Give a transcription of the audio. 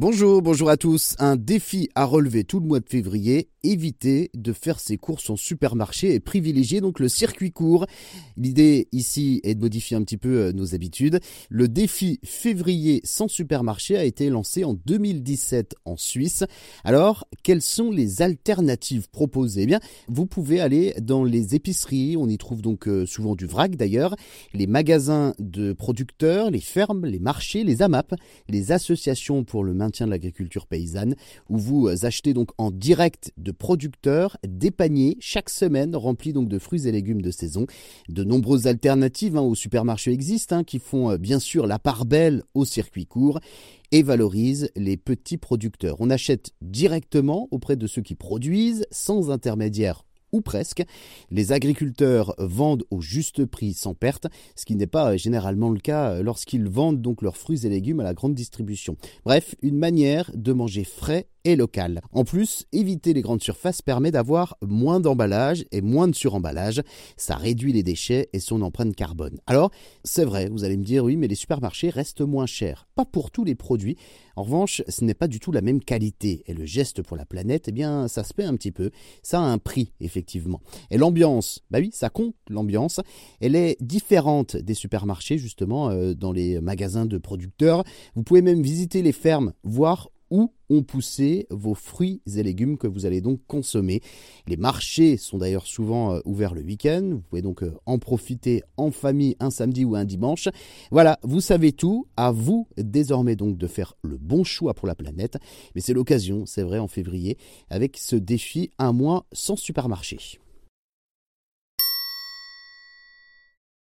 Bonjour, bonjour à tous. Un défi à relever tout le mois de février. Éviter de faire ses courses en supermarché et privilégier donc le circuit court. L'idée ici est de modifier un petit peu euh, nos habitudes. Le défi février sans supermarché a été lancé en 2017 en Suisse. Alors, quelles sont les alternatives proposées? Eh bien, vous pouvez aller dans les épiceries. On y trouve donc euh, souvent du vrac d'ailleurs. Les magasins de producteurs, les fermes, les marchés, les AMAP, les associations pour le maintien de l'agriculture paysanne, où vous achetez donc en direct producteurs des paniers chaque semaine remplis donc de fruits et légumes de saison. De nombreuses alternatives hein, au supermarché existent hein, qui font euh, bien sûr la part belle au circuit court et valorisent les petits producteurs. On achète directement auprès de ceux qui produisent sans intermédiaire ou presque. Les agriculteurs vendent au juste prix sans perte, ce qui n'est pas généralement le cas lorsqu'ils vendent donc leurs fruits et légumes à la grande distribution. Bref, une manière de manger frais et local. En plus, éviter les grandes surfaces permet d'avoir moins d'emballage et moins de suremballage. Ça réduit les déchets et son empreinte carbone. Alors, c'est vrai, vous allez me dire oui, mais les supermarchés restent moins chers. Pas pour tous les produits. En revanche, ce n'est pas du tout la même qualité. Et le geste pour la planète, eh bien, ça se paie un petit peu. Ça a un prix, effectivement. Et l'ambiance, bah oui, ça compte, l'ambiance. Elle est différente des supermarchés, justement, euh, dans les magasins de producteurs. Vous pouvez même visiter les fermes, voir où ont poussé vos fruits et légumes que vous allez donc consommer. Les marchés sont d'ailleurs souvent euh, ouverts le week-end. Vous pouvez donc euh, en profiter en famille un samedi ou un dimanche. Voilà, vous savez tout. À vous désormais donc de faire le bon choix pour la planète. Mais c'est l'occasion, c'est vrai, en février, avec ce défi un mois sans supermarché.